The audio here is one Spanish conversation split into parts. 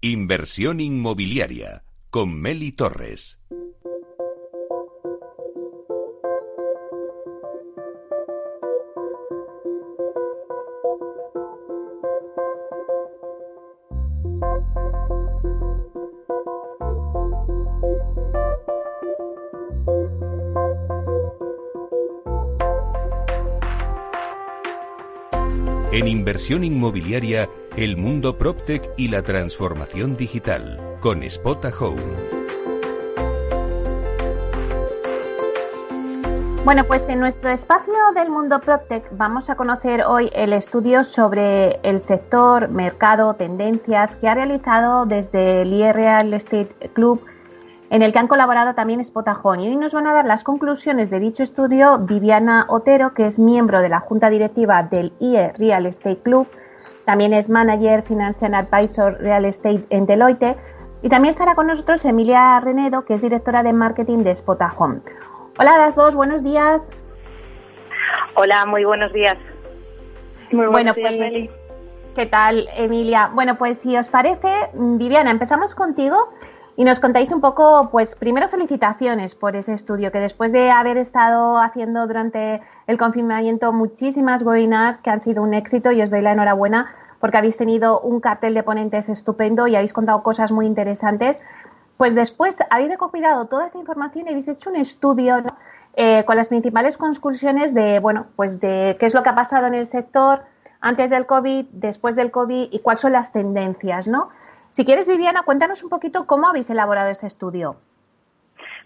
Inversión inmobiliaria con Meli Torres. En inversión inmobiliaria, el mundo PropTech y la transformación digital, con Spota Home. Bueno, pues en nuestro espacio del mundo PropTech vamos a conocer hoy el estudio sobre el sector, mercado, tendencias que ha realizado desde el IE Real Estate Club en el que han colaborado también Spotajón. Y hoy nos van a dar las conclusiones de dicho estudio Viviana Otero, que es miembro de la Junta Directiva del IE Real Estate Club, también es Manager Financial Advisor Real Estate en Deloitte, y también estará con nosotros Emilia Renedo, que es directora de marketing de Spotajón. Hola a las dos, buenos días. Hola, muy buenos días. Muy buenos días, pues, ¿Qué tal, Emilia? Bueno, pues si os parece, Viviana, empezamos contigo y nos contáis un poco, pues primero felicitaciones por ese estudio, que después de haber estado haciendo durante el confinamiento muchísimas webinars que han sido un éxito y os doy la enhorabuena porque habéis tenido un cartel de ponentes estupendo y habéis contado cosas muy interesantes. Pues después habéis recopilado toda esa información y habéis hecho un estudio eh, con las principales conclusiones de, bueno, pues de qué es lo que ha pasado en el sector antes del COVID, después del COVID y cuáles son las tendencias, ¿no? Si quieres, Viviana, cuéntanos un poquito cómo habéis elaborado ese estudio.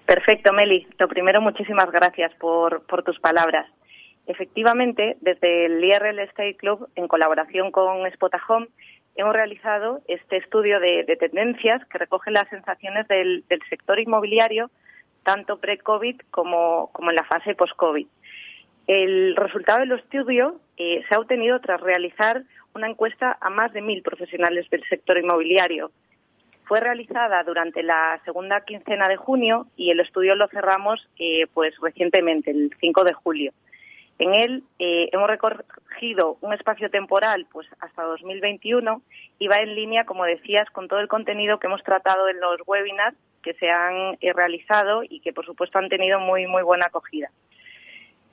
Perfecto, Meli. Lo primero, muchísimas gracias por, tus palabras. Efectivamente, desde el IRL State Club, en colaboración con Spotahome, hemos realizado este estudio de, tendencias que recoge las sensaciones del, sector inmobiliario, tanto pre-COVID como, en la fase post-COVID. El resultado del estudio eh, se ha obtenido tras realizar una encuesta a más de mil profesionales del sector inmobiliario. Fue realizada durante la segunda quincena de junio y el estudio lo cerramos eh, pues recientemente, el 5 de julio. En él eh, hemos recogido un espacio temporal pues hasta 2021 y va en línea, como decías, con todo el contenido que hemos tratado en los webinars que se han eh, realizado y que, por supuesto, han tenido muy, muy buena acogida.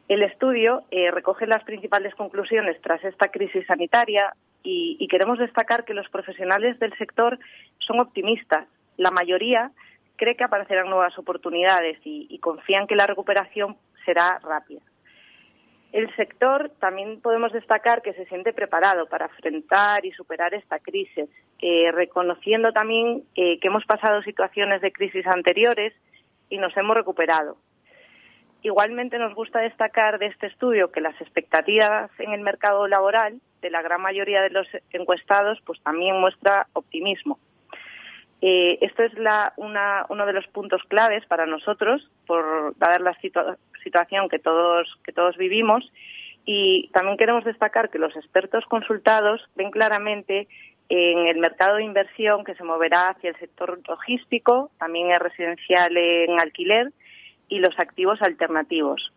El estudio eh, recoge las principales conclusiones tras esta crisis sanitaria y, queremos destacar que los profesionales del sector son optimistas. La mayoría cree que aparecerán nuevas oportunidades y, confían que la recuperación será rápida. El sector también podemos destacar que se siente preparado para enfrentar y superar esta crisis, reconociendo también eh, que hemos pasado situaciones de crisis anteriores y nos hemos recuperado. Igualmente nos gusta destacar de este estudio que las expectativas en el mercado laboral de la gran mayoría de los encuestados pues también muestra optimismo. Eh, esto es uno de los puntos claves para nosotros, por dar la situación que todos, que todos vivimos. Y también queremos destacar que los expertos consultados ven claramente en el mercado de inversión que se moverá hacia el sector logístico, también es residencial en alquiler y los activos alternativos.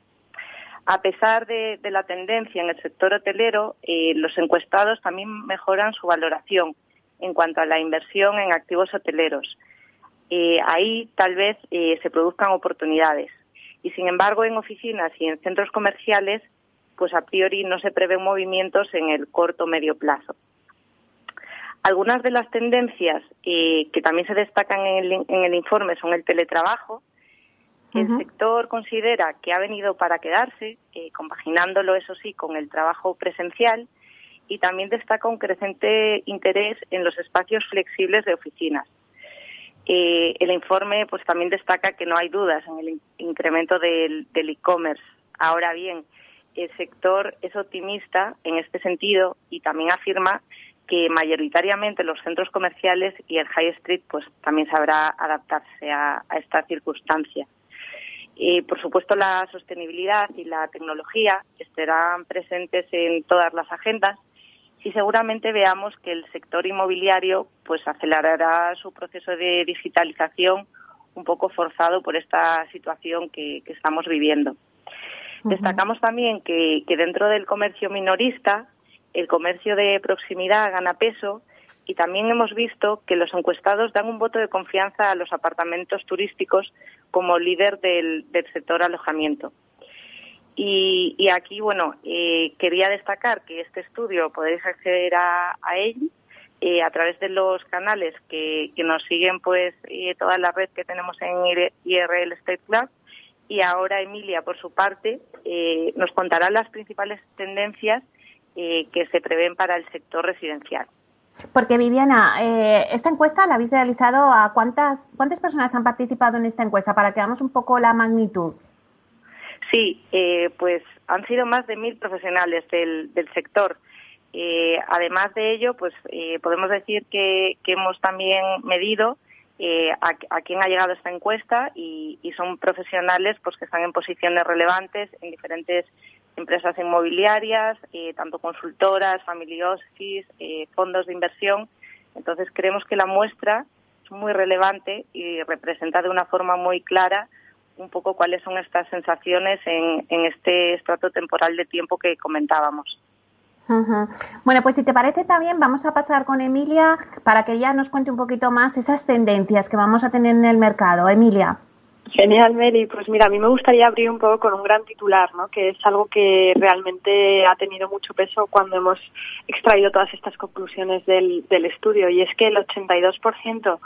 A pesar de, la tendencia en el sector hotelero, eh, los encuestados también mejoran su valoración en cuanto a la inversión en activos hoteleros. Eh, ahí tal vez eh, se produzcan oportunidades. Y sin embargo, en oficinas y en centros comerciales, pues a priori no se prevén movimientos en el corto medio plazo. Algunas de las tendencias que también se destacan en el informe son el teletrabajo, el sector considera que ha venido para quedarse, eh, compaginándolo, eso sí, con el trabajo presencial y también destaca un creciente interés en los espacios flexibles de oficinas. Eh, el informe pues también destaca que no hay dudas en el incremento del e-commerce. Ahora bien, el sector es optimista en este sentido y también afirma que mayoritariamente los centros comerciales y el high street pues también sabrá adaptarse a esta circunstancia. Y, por supuesto, la sostenibilidad y la tecnología estarán presentes en todas las agendas y seguramente veamos que el sector inmobiliario pues acelerará su proceso de digitalización un poco forzado por esta situación que, estamos viviendo. Destacamos también que, que, dentro del comercio minorista el comercio de proximidad gana peso y también hemos visto que los encuestados dan un voto de confianza a los apartamentos turísticos como líder del, sector alojamiento. Y, aquí, bueno, eh, quería destacar que este estudio podéis acceder a, él eh, a través de los canales que, nos siguen, pues, eh, toda la red que tenemos en IRL State Club. Y ahora Emilia, por su parte, nos contará las principales tendencias que se prevén para el sector residencial. Porque Viviana, eh, esta encuesta la habéis realizado a cuántas cuántas personas han participado en esta encuesta para que hagamos un poco la magnitud. Sí, eh, pues han sido más de mil profesionales del, del sector. Eh, además de ello, pues podemos decir que, hemos también medido a, a, quién ha llegado esta encuesta y, y, son profesionales pues que están en posiciones relevantes en diferentes empresas inmobiliarias, eh, tanto consultoras, family office, eh, fondos de inversión. Entonces creemos que la muestra es muy relevante y representa de una forma muy clara un poco cuáles son estas sensaciones en, en este estrato temporal de tiempo que comentábamos. Bueno, pues si te parece también vamos a pasar con Emilia para que ella nos cuente un poquito más esas tendencias que vamos a tener en el mercado. Emilia. Genial, Meli. Pues mira, a mí me gustaría abrir un poco con un gran titular, ¿no? que es algo que realmente ha tenido mucho peso cuando hemos extraído todas estas conclusiones del, estudio, y es que el 82%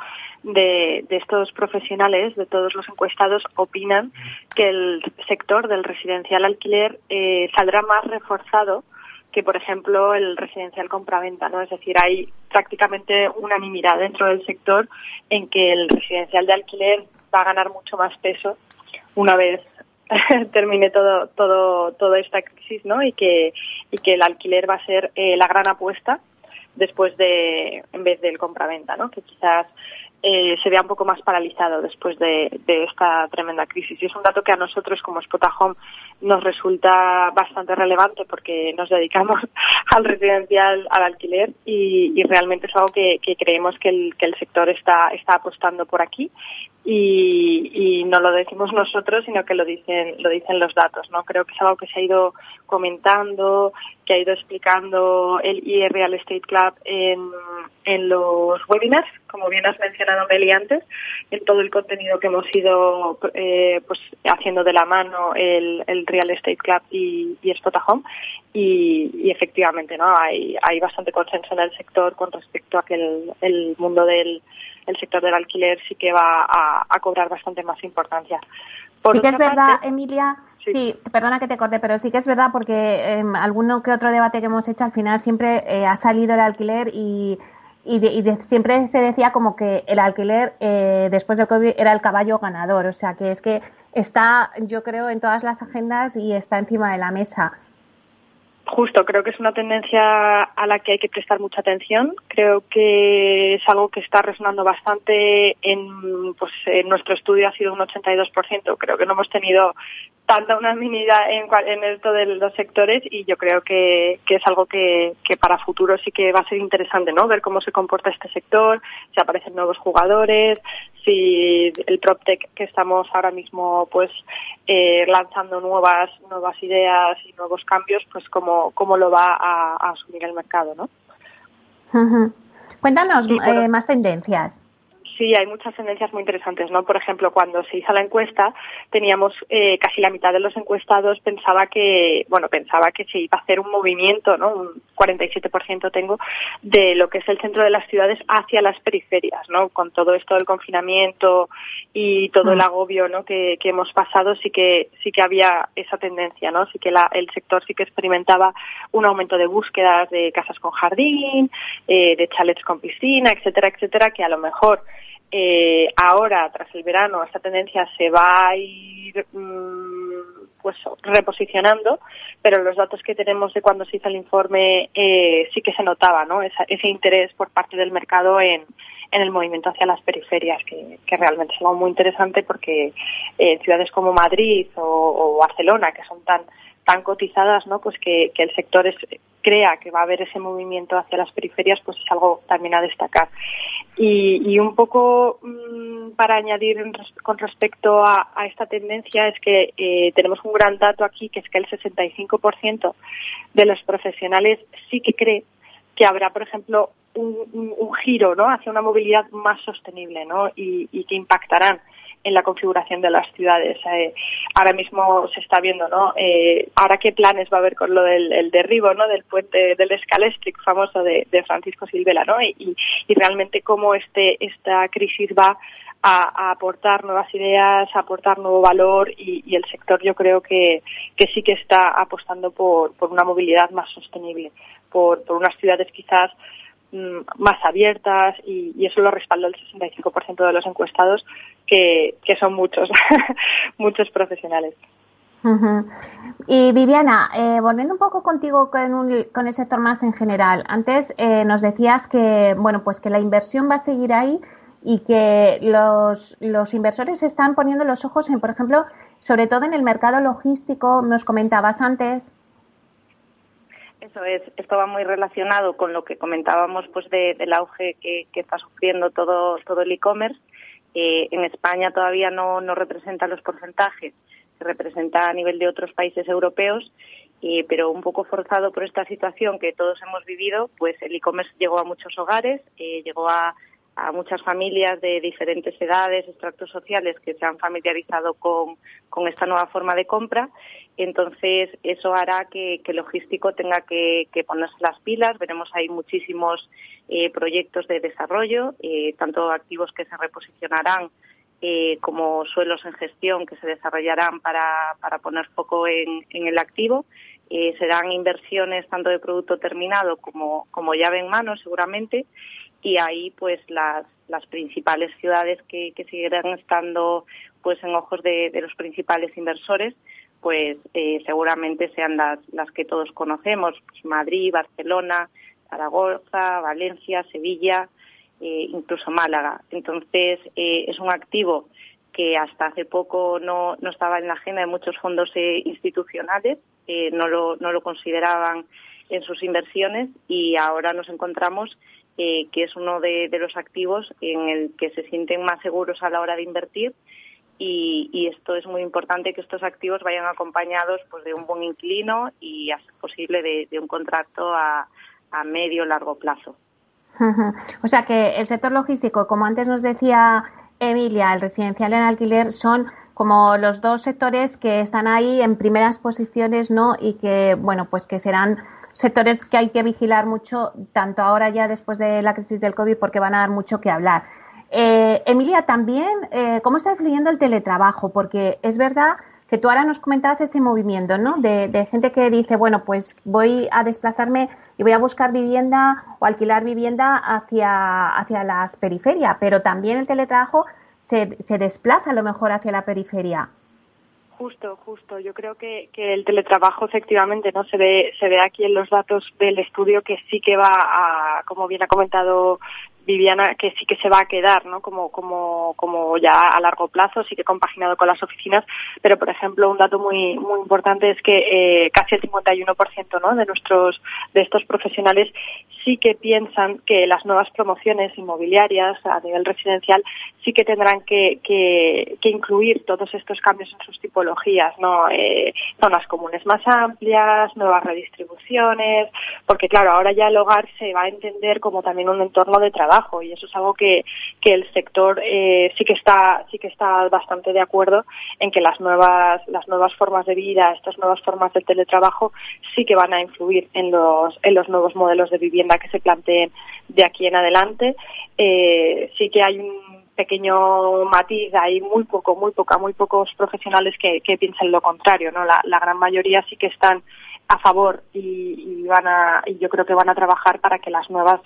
de, de estos profesionales, de todos los encuestados, opinan que el sector del residencial alquiler eh, saldrá más reforzado que, por ejemplo, el residencial compraventa, ¿no? Es decir, hay prácticamente unanimidad dentro del sector en que el residencial de alquiler va a ganar mucho más peso una vez termine todo todo toda esta crisis no y que y que el alquiler va a ser eh, la gran apuesta después de en vez del compraventa no que quizás eh, se vea un poco más paralizado después de, esta tremenda crisis. Y es un dato que a nosotros como Spotahome nos resulta bastante relevante porque nos dedicamos al residencial, al alquiler y, realmente es algo que, creemos que el, que el sector está, apostando por aquí y, no lo decimos nosotros, sino que lo dicen, lo dicen los datos, ¿no? Creo que es algo que se ha ido comentando, que ha ido explicando el IE Real Estate Club en, en los webinars, como bien has mencionado Meli antes, en todo el contenido que hemos ido eh, pues haciendo de la mano el, el Real Estate Club y, y Spotahome y, y, efectivamente no hay, hay bastante consenso en el sector con respecto a que el, el mundo del el sector del alquiler sí que va a, cobrar bastante más importancia. sí que es verdad, Emilia, sí. perdona que te corte, pero sí que es verdad porque en em, alguno que otro debate que hemos hecho al final siempre eh, ha salido el alquiler y, y, siempre se decía como que el alquiler eh, después del COVID era el caballo ganador, o sea que es que está, yo creo, en todas las agendas y está encima de la mesa. Justo, creo que es una tendencia a la que hay que prestar mucha atención. Creo que es algo que está resonando bastante en, pues, en nuestro estudio ha sido un 82%. Creo que no hemos tenido tanta unanimidad en, en esto de los sectores y yo creo que, que es algo que, que, para futuro sí que va a ser interesante, ¿no? Ver cómo se comporta este sector, si aparecen nuevos jugadores, si el PropTech que estamos ahora mismo pues eh, lanzando nuevas nuevas ideas y nuevos cambios, pues cómo, cómo lo va a, asumir el mercado, ¿no? Cuéntanos eh, más tendencias. Sí, hay muchas tendencias muy interesantes, ¿no? Por ejemplo, cuando se hizo la encuesta, teníamos eh, casi la mitad de los encuestados pensaba que, bueno, pensaba que se iba a hacer un movimiento, ¿no? Un 47% tengo de lo que es el centro de las ciudades hacia las periferias, ¿no? Con todo esto del confinamiento y todo el mm. agobio, ¿no? Que, que hemos pasado, sí que sí que había esa tendencia, ¿no? Sí que la, el sector sí que experimentaba un aumento de búsquedas de casas con jardín, eh, de chalets con piscina, etcétera, etcétera, que a lo mejor eh, ahora, tras el verano, esta tendencia se va a ir mm, pues reposicionando, pero los datos que tenemos de cuando se hizo el informe eh, sí que se notaba ¿no? ese interés por parte del mercado en, en el movimiento hacia las periferias, que, que realmente es algo muy interesante porque en ciudades como Madrid o Barcelona, que son tan tan cotizadas, ¿no? Pues que, el sector es, crea que va a haber ese movimiento hacia las periferias, pues es algo también a destacar. Y, y un poco mm, para añadir con respecto a, a, esta tendencia es que eh, tenemos un gran dato aquí, que es que el 65% de los profesionales sí que cree que habrá, por ejemplo, un, giro ¿no? hacia una movilidad más sostenible ¿no? y, que impactarán en la configuración de las ciudades. Eh, ahora mismo se está viendo, ¿no? Eh, ahora qué planes va a haber con lo del derribo, ¿no? Del puente del Scalestric famoso de, Francisco Silvela, ¿no? Y, y, realmente cómo este esta crisis va a, aportar nuevas ideas, a aportar nuevo valor y, el sector yo creo que, que sí que está apostando por, por una movilidad más sostenible, por, por unas ciudades quizás más abiertas y, eso lo respalda el 65% de los encuestados, que, que son muchos, muchos profesionales. Y Viviana, eh, volviendo un poco contigo con, con, el sector más en general, antes eh, nos decías que bueno pues que la inversión va a seguir ahí, y que los, los inversores están poniendo los ojos en, por ejemplo, sobre todo en el mercado logístico, nos comentabas antes. Eso es, esto va muy relacionado con lo que comentábamos pues del auge que, está sufriendo todo, todo el e-commerce. Eh, en España todavía no, no representa los porcentajes se representa a nivel de otros países europeos, eh, pero un poco forzado por esta situación que todos hemos vivido, pues el e-commerce llegó a muchos hogares, eh, llegó a, a muchas familias de diferentes edades, extractos sociales que se han familiarizado con, esta nueva forma de compra. Entonces, eso hará que, el logístico tenga que, ponerse las pilas. Veremos ahí muchísimos eh, proyectos de desarrollo, eh, tanto activos que se reposicionarán eh, como suelos en gestión que se desarrollarán para, poner foco en, el activo. serán inversiones tanto de producto terminado como, como llave en mano, seguramente y ahí pues las, las principales ciudades que, que seguirán estando pues en ojos de, los principales inversores pues eh, seguramente sean las, las que todos conocemos pues Madrid Barcelona Zaragoza Valencia Sevilla eh, incluso Málaga. Entonces eh, es un activo que hasta hace poco no, no estaba en la agenda de muchos fondos institucionales no lo no lo consideraban en sus inversiones y ahora nos encontramos eh, que es uno de, los activos en el que se sienten más seguros a la hora de invertir y, esto es muy importante que estos activos vayan acompañados pues, de un buen inquilino y, a posible, de, un contrato a, a medio largo plazo. O sea que el sector logístico, como antes nos decía Emilia, el residencial en alquiler, son como los dos sectores que están ahí en primeras posiciones, ¿no? Y que, bueno, pues que serán sectores que hay que vigilar mucho, tanto ahora ya después de la crisis del COVID, porque van a dar mucho que hablar. Eh, Emilia, también, eh, ¿cómo está influyendo el teletrabajo? Porque es verdad que tú ahora nos comentabas ese movimiento, ¿no? De, gente que dice, bueno, pues voy a desplazarme y voy a buscar vivienda o alquilar vivienda hacia, hacia las periferias, pero también el teletrabajo se, se desplaza a lo mejor hacia la periferia. Justo, justo. Yo creo que, que el teletrabajo efectivamente no se ve se ve aquí en los datos del estudio que sí que va a, como bien ha comentado Viviana, que sí que se va a quedar, ¿no? Como, como, como ya a largo plazo, sí que compaginado con las oficinas, pero por ejemplo, un dato muy, muy importante es que eh, casi el 51%, ¿no? De nuestros, de estos profesionales sí que piensan que las nuevas promociones inmobiliarias a nivel residencial sí que tendrán que, que, incluir todos estos cambios en sus tipologías, ¿no? Eh, zonas comunes más amplias, nuevas redistribuciones, porque claro, ahora ya el hogar se va a entender como también un entorno de trabajo y eso es algo que, que el sector eh, sí que está sí que está bastante de acuerdo en que las nuevas las nuevas formas de vida estas nuevas formas de teletrabajo sí que van a influir en los en los nuevos modelos de vivienda que se planteen de aquí en adelante eh, sí que hay un pequeño matiz, hay muy poco, muy poca, muy pocos profesionales que, que piensen lo contrario, ¿no? La, la gran mayoría sí que están a favor y, van a, y yo creo que van a trabajar para que las nuevas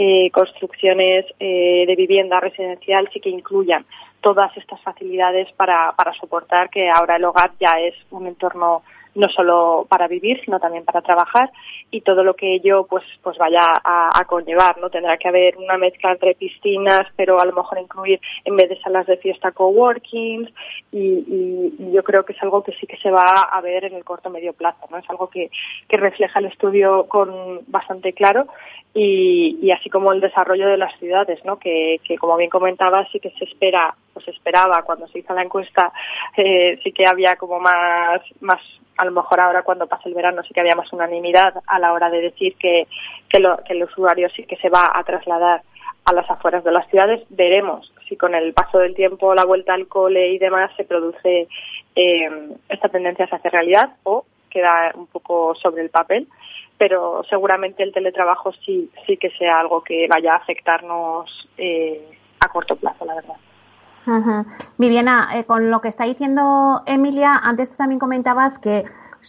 eh, construcciones eh, de vivienda residencial sí que incluyan todas estas facilidades para, para soportar que ahora el hogar ya es un entorno no solo para vivir, sino también para trabajar y todo lo que ello pues pues vaya a, conllevar, ¿no? Tendrá que haber una mezcla entre piscinas, pero a lo mejor incluir en vez de salas de fiesta coworkings y, y, yo creo que es algo que sí que se va a ver en el corto medio plazo, ¿no? Es algo que, que refleja el estudio con bastante claro y, y así como el desarrollo de las ciudades, ¿no? Que, que como bien comentaba sí que se espera, pues esperaba cuando se hizo la encuesta, eh, sí que había como más más a lo mejor ahora cuando pase el verano sí que había más unanimidad a la hora de decir que, que, lo, que el usuario sí que se va a trasladar a las afueras de las ciudades. Veremos si con el paso del tiempo, la vuelta al cole y demás se produce eh, esta tendencia a hacer realidad o queda un poco sobre el papel. Pero seguramente el teletrabajo sí, sí que sea algo que vaya a afectarnos eh, a corto plazo, la verdad. Viviana, eh, con lo que está diciendo Emilia, antes también comentabas que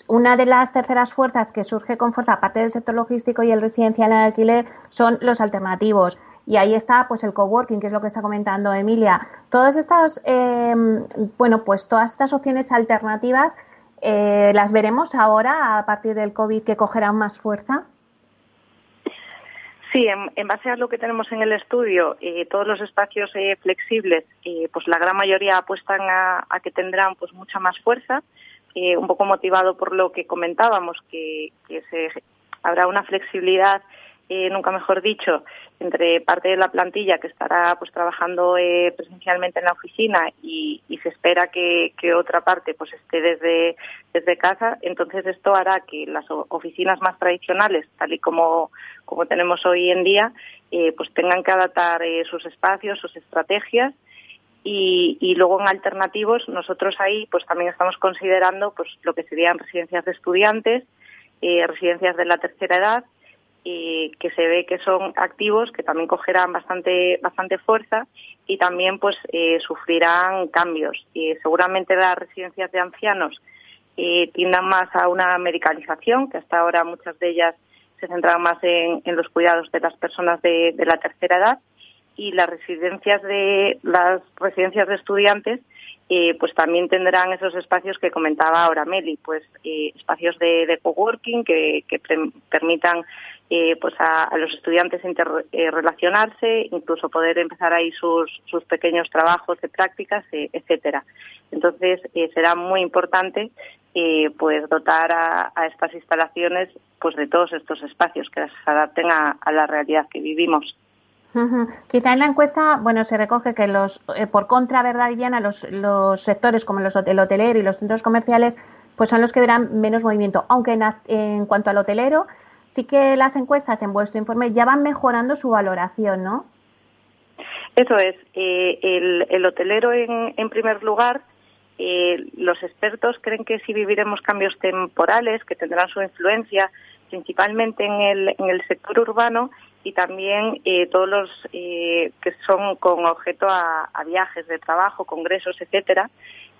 una de las terceras fuerzas que surge con fuerza, aparte del sector logístico y el residencial en alquiler, son los alternativos. Y ahí está, pues, el coworking, que es lo que está comentando Emilia. Todas estas, em, bueno, pues todas estas opciones alternativas, eh, ¿las veremos ahora a partir del COVID que cogerán más fuerza? Sí, en, base a lo que tenemos en el estudio, eh, todos los espacios eh, flexibles, eh, pues la gran mayoría apuestan a, que tendrán pues mucha más fuerza, un poco motivado por lo que comentábamos, que, que se, habrá una flexibilidad eh, nunca mejor dicho, entre parte de la plantilla que estará pues trabajando eh, presencialmente en la oficina y, se espera que, otra parte pues esté desde, desde casa, entonces esto hará que las oficinas más tradicionales, tal y como, como tenemos hoy en día, eh, pues tengan que adaptar sus espacios, sus estrategias y, y, luego en alternativos nosotros ahí pues también estamos considerando pues lo que serían residencias de estudiantes, residencias de la tercera edad y que se ve que son activos que también cogerán bastante bastante fuerza y también pues eh, sufrirán cambios. Y seguramente las residencias de ancianos eh, tiendan más a una medicalización que hasta ahora muchas de ellas se centran más en, los cuidados de las personas de, la tercera edad. Y las residencias de las residencias de estudiantes eh, pues también tendrán esos espacios que comentaba ahora Meli, pues eh, espacios de, de coworking que, permitan eh, pues a, los estudiantes interrelacionarse, eh, incluso poder empezar ahí sus, sus pequeños trabajos de prácticas, eh, etcétera. Entonces será muy importante pues dotar a, estas instalaciones pues de todos estos espacios que se adapten a, la realidad que vivimos. Quizá en la encuesta, bueno, se recoge que los, por contra, ¿verdad, Viviana? Los, los sectores como los, el hotelero y los centros comerciales, pues son los que verán menos movimiento. Aunque en, cuanto al hotelero, sí que las encuestas en vuestro informe ya van mejorando su valoración, ¿no? Eso es. Eh, el, hotelero, en, primer lugar, eh, los expertos creen que si viviremos cambios temporales, que tendrán su influencia principalmente en el, en el sector urbano y también eh, todos los que son con objeto a, a, viajes de trabajo, congresos, etcétera,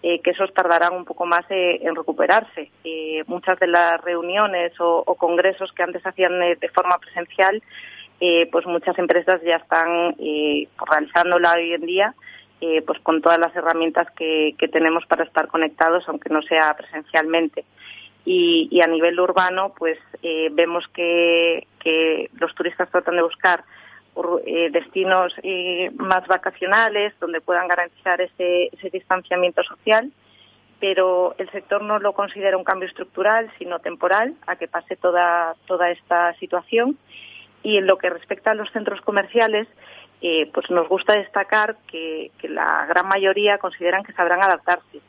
eh, que esos tardarán un poco más eh, en recuperarse. Eh, muchas de las reuniones o, congresos que antes hacían de forma presencial, pues muchas empresas ya están realizándola hoy en día, pues con todas las herramientas que, tenemos para estar conectados, aunque no sea presencialmente. Y, a nivel urbano, pues vemos que los turistas tratan de buscar eh, destinos eh, más vacacionales donde puedan garantizar ese, distanciamiento social, pero el sector no lo considera un cambio estructural, sino temporal, a que pase toda, toda esta situación. Y en lo que respecta a los centros comerciales, eh, pues nos gusta destacar que, la gran mayoría consideran que sabrán adaptarse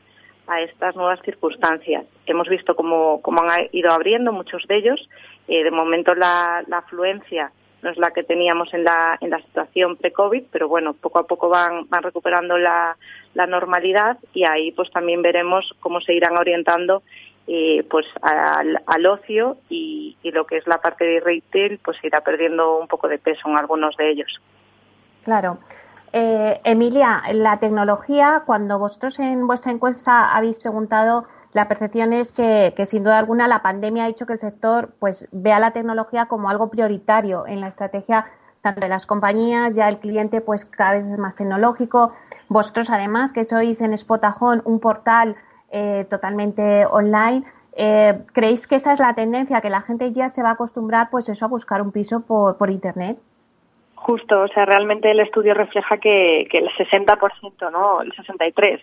a estas nuevas circunstancias. Hemos visto cómo, han ido abriendo muchos de ellos. de momento la, la afluencia no es la que teníamos en la, en la situación pre-COVID, pero bueno, poco a poco van, van recuperando la, la normalidad y ahí pues también veremos cómo se irán orientando eh, pues al, al ocio y, y, lo que es la parte de retail pues irá perdiendo un poco de peso en algunos de ellos. Claro. Eh, Emilia, la tecnología, cuando vosotros en vuestra encuesta habéis preguntado la percepción es que, sin duda alguna la pandemia ha hecho que el sector pues vea la tecnología como algo prioritario en la estrategia tanto de las compañías, ya el cliente pues cada vez es más tecnológico. Vosotros además que sois en Spotajón un portal eh, totalmente online, eh, ¿creéis que esa es la tendencia, que la gente ya se va a acostumbrar pues eso a buscar un piso por, por internet? Justo, o sea, realmente el estudio refleja que, que el 60%, ¿no? El 63%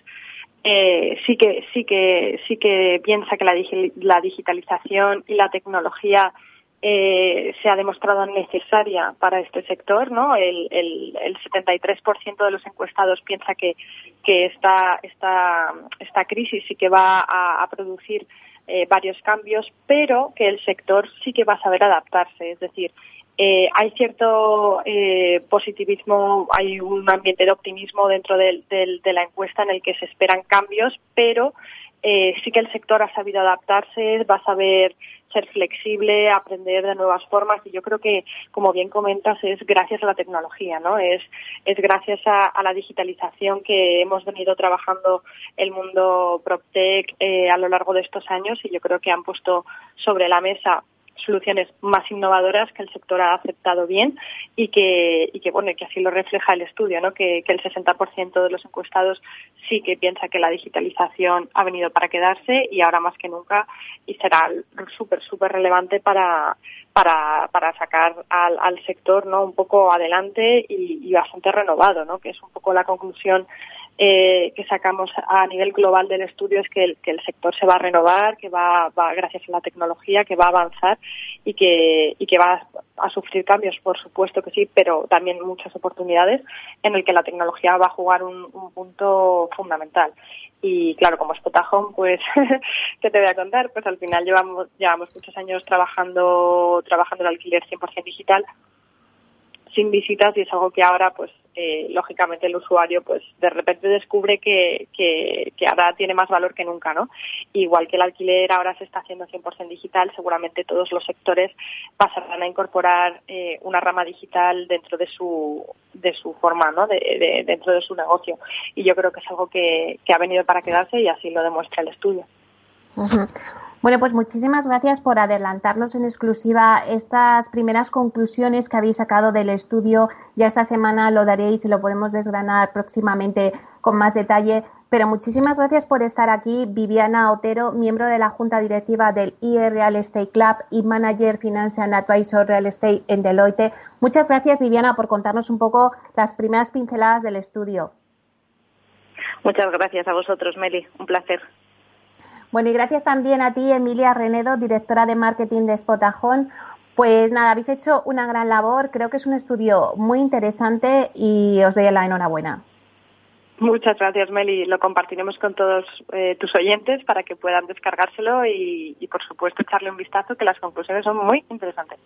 eh, sí que sí que sí que piensa que la, la digitalización y la tecnología eh, se ha demostrado necesaria para este sector, ¿no? El, el, el 73% de los encuestados piensa que, que esta, esta, esta crisis sí que va a, producir eh, varios cambios, pero que el sector sí que va a saber adaptarse. Es decir, eh, hay cierto eh, positivismo, hay un ambiente de optimismo dentro de, la encuesta en el que se esperan cambios, pero eh, sí que el sector ha sabido adaptarse, va a saber ser flexible, aprender de nuevas formas y yo creo que, como bien comentas, es gracias a la tecnología, ¿no? Es, es gracias a, la digitalización que hemos venido trabajando el mundo PropTech a lo largo de estos años y yo creo que han puesto sobre la mesa soluciones más innovadoras que el sector ha aceptado bien y que, y que bueno, que así lo refleja el estudio, ¿no? que, que el 60% de los encuestados sí que piensa que la digitalización ha venido para quedarse y ahora más que nunca y será súper, súper relevante para, para, para sacar al, sector ¿no? un poco adelante y, y bastante renovado, ¿no? que es un poco la conclusión eh, que sacamos a nivel global del estudio es que el, que el sector se va a renovar, que va, va, gracias a la tecnología, que va a avanzar y que, y que va a, sufrir cambios, por supuesto que sí, pero también muchas oportunidades en el que la tecnología va a jugar un, un punto fundamental. Y claro, como Spotahome, pues, ¿qué te voy a contar? Pues al final llevamos, llevamos muchos años trabajando, trabajando el alquiler 100% digital sin visitas y es algo que ahora pues eh, lógicamente el usuario pues de repente descubre que, que, ahora tiene más valor que nunca, ¿no? Igual que el alquiler ahora se está haciendo 100% digital, seguramente todos los sectores pasarán a incorporar eh, una rama digital dentro de su de su forma, ¿no? De, dentro de su negocio. Y yo creo que es algo que, que ha venido para quedarse y así lo demuestra el estudio. Bueno, pues muchísimas gracias por adelantarnos en exclusiva estas primeras conclusiones que habéis sacado del estudio. Ya esta semana lo daréis y lo podemos desgranar próximamente con más detalle. Pero muchísimas gracias por estar aquí, Viviana Otero, miembro de la Junta Directiva del IE Real Estate Club y Manager Financial Advisor Real Estate en Deloitte. Muchas gracias, Viviana, por contarnos un poco las primeras pinceladas del estudio. Muchas gracias a vosotros, Meli. Un placer. Bueno, y gracias también a ti, Emilia Renedo, directora de marketing de Spotajón. Pues nada, habéis hecho una gran labor. Creo que es un estudio muy interesante y os doy la enhorabuena. Muchas gracias, Meli. Lo compartiremos con todos eh, tus oyentes para que puedan descargárselo y, por supuesto, echarle un vistazo, que las conclusiones son muy interesantes.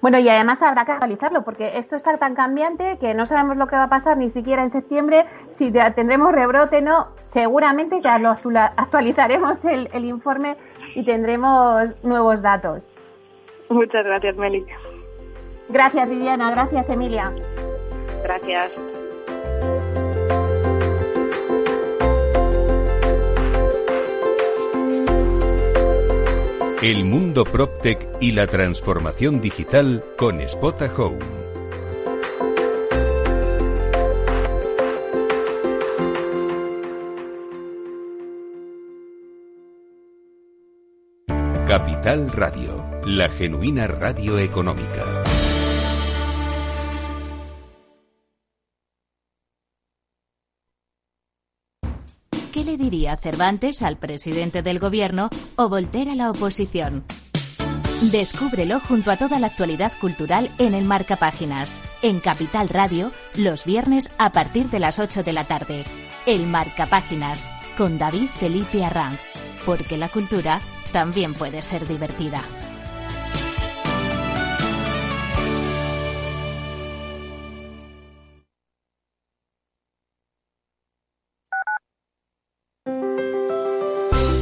Bueno, y además habrá que actualizarlo, porque esto está tan cambiante que no sabemos lo que va a pasar ni siquiera en septiembre, si tendremos rebrote no. Seguramente ya lo actualizaremos el, el informe y tendremos nuevos datos. Muchas gracias, Meli. Gracias, Viviana. Gracias, Emilia. Gracias. El mundo PropTech y la transformación digital con Spota Home. Capital Radio, la genuina radio económica. Diría Cervantes al presidente del gobierno o Voltaire a la oposición? Descúbrelo junto a toda la actualidad cultural en el Marca Páginas, en Capital Radio, los viernes a partir de las 8 de la tarde. El Marca Páginas, con David Felipe Arranz, porque la cultura también puede ser divertida.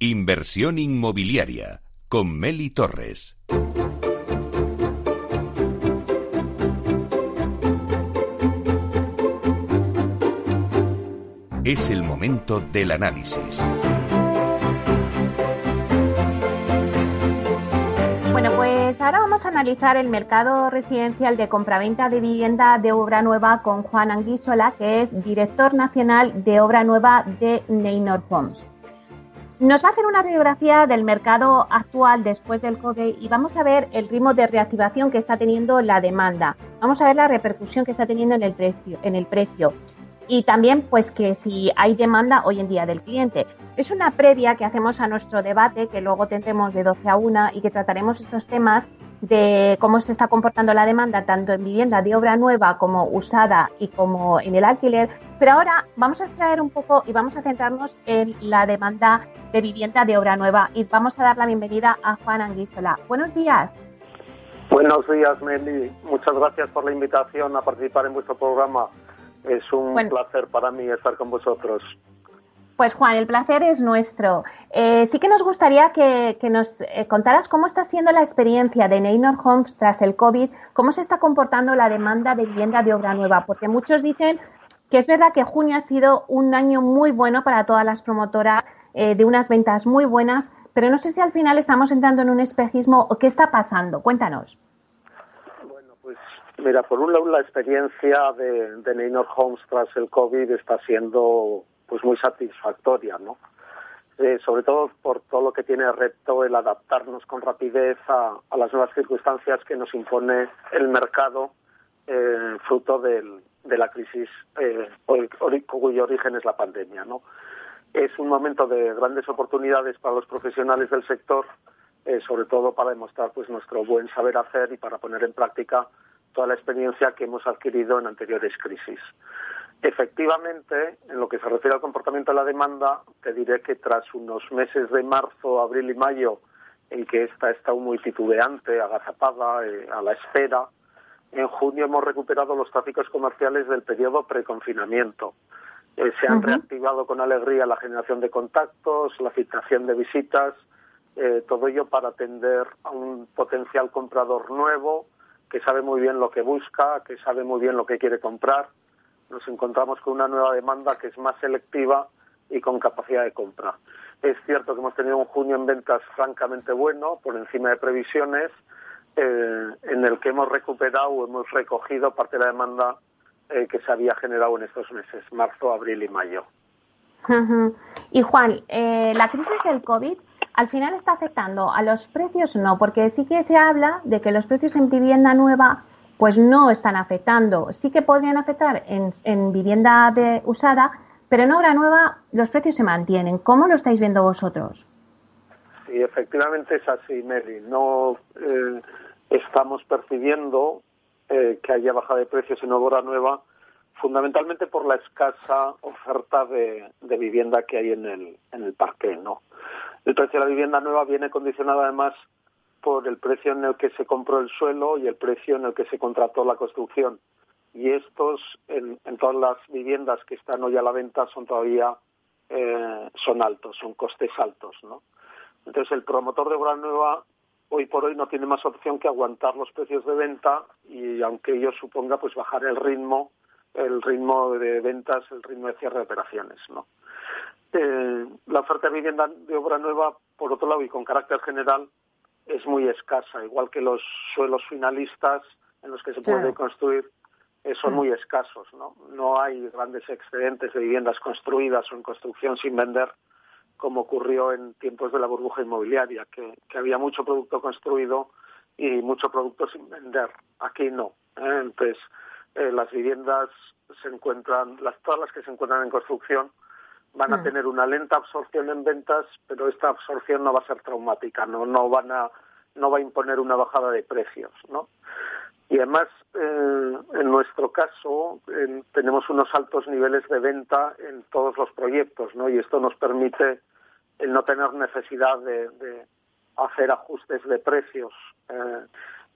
Inversión inmobiliaria con Meli Torres. Es el momento del análisis. Bueno, pues ahora vamos a analizar el mercado residencial de compraventa de vivienda de obra nueva con Juan Anguisola, que es director nacional de obra nueva de Neynor Homes. Nos va a hacer una radiografía del mercado actual después del COVID y vamos a ver el ritmo de reactivación que está teniendo la demanda. Vamos a ver la repercusión que está teniendo en el precio. En el precio. Y también, pues, que si hay demanda hoy en día del cliente. Es una previa que hacemos a nuestro debate, que luego tendremos de 12 a 1 y que trataremos estos temas de cómo se está comportando la demanda tanto en vivienda de obra nueva como usada y como en el alquiler. Pero ahora vamos a extraer un poco y vamos a centrarnos en la demanda de vivienda de obra nueva y vamos a dar la bienvenida a Juan Anguisola. Buenos días. Buenos días, Meli. Muchas gracias por la invitación a participar en vuestro programa. Es un placer para mí estar con vosotros. Pues Juan, el placer es nuestro. Eh, sí que nos gustaría que, nos eh, contaras cómo está siendo la experiencia de Neynor Homes tras el COVID, cómo se está comportando la demanda de vivienda de obra nueva, porque muchos dicen que es verdad que junio ha sido un año muy bueno para todas las promotoras, eh, de unas ventas muy buenas, pero no sé si al final estamos entrando en un espejismo o qué está pasando. Cuéntanos. Bueno, pues mira, por un lado la experiencia de, de Neynor Homes tras el COVID está siendo pues muy satisfactoria, ¿no? Eh, sobre todo por todo lo que tiene reto el adaptarnos con rapidez a, las nuevas circunstancias que nos impone el mercado eh, fruto del, de la crisis eh, cuyo origen es la pandemia, ¿no? Es un momento de grandes oportunidades para los profesionales del sector, eh, sobre todo para demostrar pues nuestro buen saber hacer y para poner en práctica toda la experiencia que hemos adquirido en anteriores crisis. Efectivamente, en lo que se refiere al comportamiento de la demanda, te diré que tras unos meses de marzo, abril y mayo, en que esta está muy titubeante, agazapada, eh, a la espera, en junio hemos recuperado los tráficos comerciales del periodo preconfinamiento. Eh, se han reactivado con alegría la generación de contactos, la citación de visitas, eh, todo ello para atender a un potencial comprador nuevo que sabe muy bien lo que busca, que sabe muy bien lo que quiere comprar nos encontramos con una nueva demanda que es más selectiva y con capacidad de compra. Es cierto que hemos tenido un junio en ventas francamente bueno, por encima de previsiones, eh, en el que hemos recuperado o hemos recogido parte de la demanda eh, que se había generado en estos meses, marzo, abril y mayo. Y Juan, eh, la crisis del COVID al final está afectando a los precios, no, porque sí que se habla de que los precios en vivienda nueva pues no están afectando. Sí que podrían afectar en, vivienda de, usada, pero en obra nueva los precios se mantienen. ¿Cómo lo estáis viendo vosotros? Sí, efectivamente es así, Mary. No eh, estamos percibiendo eh, que haya bajada de precios en obra nueva, fundamentalmente por la escasa oferta de, vivienda que hay en el, en el parque, ¿no? El precio de la vivienda nueva viene condicionado además por el precio en el que se compró el suelo y el precio en el que se contrató la construcción. Y estos, en, todas las viviendas que están hoy a la venta, son todavía eh, son altos, son costes altos, ¿no? Entonces el promotor de obra nueva hoy por hoy no tiene más opción que aguantar los precios de venta y aunque ello suponga pues bajar el ritmo, el ritmo de ventas, el ritmo de cierre de operaciones, ¿no? Eh, la oferta de vivienda de obra nueva, por otro lado, y con carácter general, es muy escasa, igual que los suelos finalistas en los que se puede construir eh, son muy escasos, ¿no? No hay grandes excedentes de viviendas construidas o en construcción sin vender, como ocurrió en tiempos de la burbuja inmobiliaria, que, había mucho producto construido y mucho producto sin vender. Aquí no. ¿eh? Entonces, eh, las viviendas se encuentran, las, todas las que se encuentran en construcción, van a mm. tener una lenta absorción en ventas, pero esta absorción no va a ser traumática, no, no van a, no va a imponer una bajada de precios, ¿no? Y además, eh, en nuestro caso, tenemos unos altos niveles de venta en todos los proyectos, ¿no? Y esto nos permite el no tener necesidad de, hacer ajustes de precios. Eh,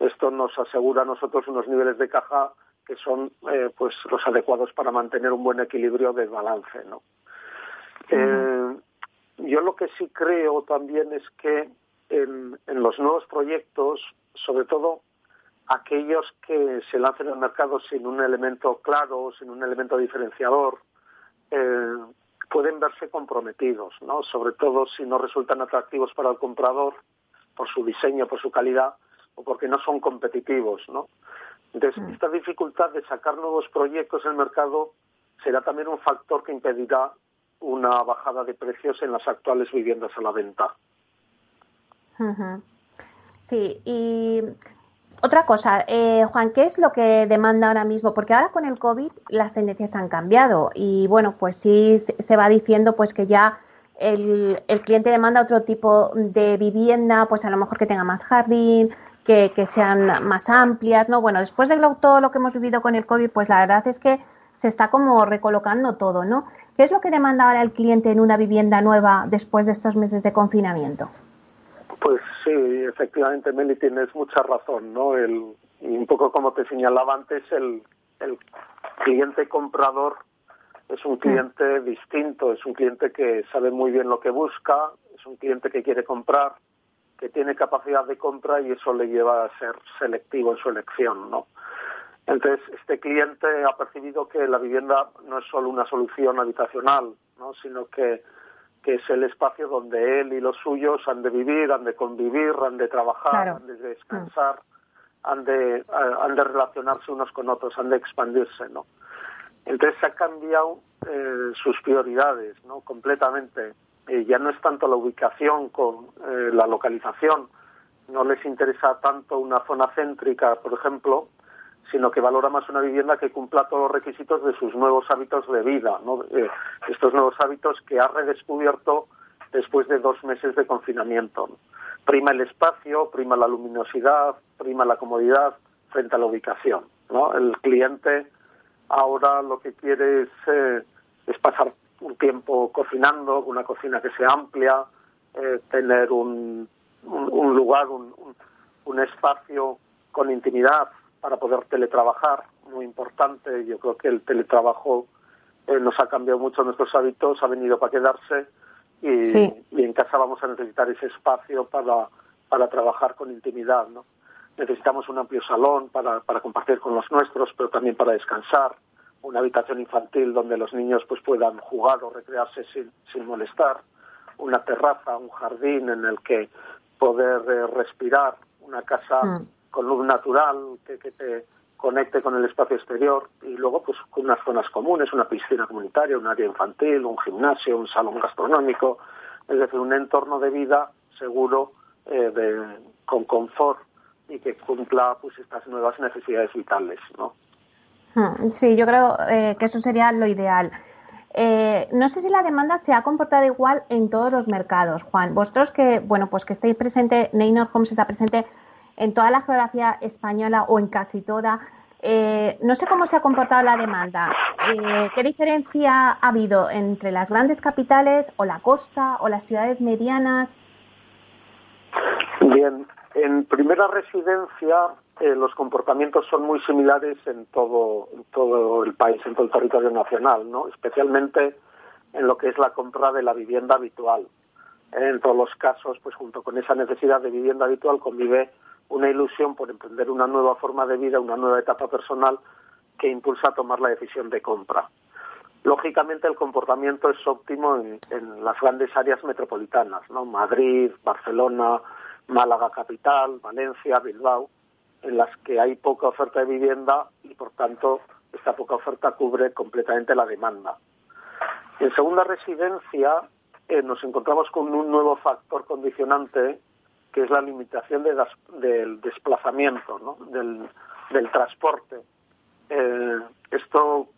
esto nos asegura a nosotros unos niveles de caja que son eh, pues los adecuados para mantener un buen equilibrio de balance, ¿no? Yo lo que sí creo también es que en, los nuevos proyectos, sobre todo aquellos que se lancen al mercado sin un elemento claro, sin un elemento diferenciador, eh, pueden verse comprometidos, ¿no? Sobre todo si no resultan atractivos para el comprador por su diseño, por su calidad o porque no son competitivos, ¿no? Entonces, mm. esta dificultad de sacar nuevos proyectos en el mercado será también un factor que impedirá una bajada de precios en las actuales viviendas a la venta. Sí, y otra cosa, eh, Juan, ¿qué es lo que demanda ahora mismo? Porque ahora con el COVID las tendencias han cambiado y bueno, pues sí se va diciendo pues que ya el, el cliente demanda otro tipo de vivienda, pues a lo mejor que tenga más jardín, que, que sean más amplias, ¿no? Bueno, después de todo lo que hemos vivido con el COVID, pues la verdad es que se está como recolocando todo, ¿no? ¿Qué es lo que demanda ahora el cliente en una vivienda nueva después de estos meses de confinamiento? Pues sí, efectivamente, Meli, tienes mucha razón, ¿no? El, un poco como te señalaba antes, el, el cliente comprador es un cliente distinto, es un cliente que sabe muy bien lo que busca, es un cliente que quiere comprar, que tiene capacidad de compra y eso le lleva a ser selectivo en su elección, ¿no? Entonces, este cliente ha percibido que la vivienda no es solo una solución habitacional, ¿no? sino que, que es el espacio donde él y los suyos han de vivir, han de convivir, han de trabajar, han de descansar, han, de, eh, han de relacionarse unos con otros, han de expandirse. ¿no? Entonces, se han cambiado eh, sus prioridades ¿no? completamente. Eh, ya no es tanto la ubicación con la localización, no les interesa tanto una zona céntrica, por ejemplo, sino que valora más una vivienda que cumpla todos los requisitos de sus nuevos hábitos de vida, eh, estos nuevos hábitos que ha redescubierto después de dos meses de confinamiento. Prima el espacio, prima la luminosidad, prima la comodidad frente a la ubicación. El cliente ahora lo que quiere es, eh, es pasar un tiempo cocinando, una cocina que sea amplia, eh, tener un, lugar, un espacio con intimidad para poder teletrabajar, muy importante. Yo creo que el teletrabajo eh, nos ha cambiado mucho nuestros hábitos, ha venido para quedarse y, en casa vamos a necesitar ese espacio para, para trabajar con intimidad. ¿no? Necesitamos un amplio salón para, para compartir con los nuestros, pero también para descansar, una habitación infantil donde los niños pues puedan jugar o recrearse sin, sin molestar, una terraza, un jardín en el que poder eh, respirar, una casa mm con luz natural que, que te conecte con el espacio exterior y luego pues con unas zonas comunes, una piscina comunitaria, un área infantil, un gimnasio, un salón gastronómico, es decir, un entorno de vida seguro, eh, de, con confort y que cumpla pues estas nuevas necesidades vitales, ¿no? Hmm, sí, yo creo eh, que eso sería lo ideal. Eh, no sé si la demanda se ha comportado igual en todos los mercados, Juan. Vosotros que, bueno, pues que estáis presente, Neynor Homes está presente en toda la geografía española o en casi toda. Eh, no sé cómo se ha comportado la demanda. Eh, ¿Qué diferencia ha habido entre las grandes capitales o la costa o las ciudades medianas? Bien, en primera residencia eh, los comportamientos son muy similares en todo, en todo el país, en todo el territorio nacional, ¿no? especialmente en lo que es la compra de la vivienda habitual. En todos los casos, pues junto con esa necesidad de vivienda habitual convive una ilusión por emprender una nueva forma de vida, una nueva etapa personal que impulsa a tomar la decisión de compra. Lógicamente el comportamiento es óptimo en, las grandes áreas metropolitanas, ¿no? Madrid, Barcelona, Málaga capital, Valencia, Bilbao, en las que hay poca oferta de vivienda y por tanto esta poca oferta cubre completamente la demanda. En segunda residencia eh, nos encontramos con un nuevo factor condicionante que es la limitación del desplazamiento, del, transporte. Eh, esto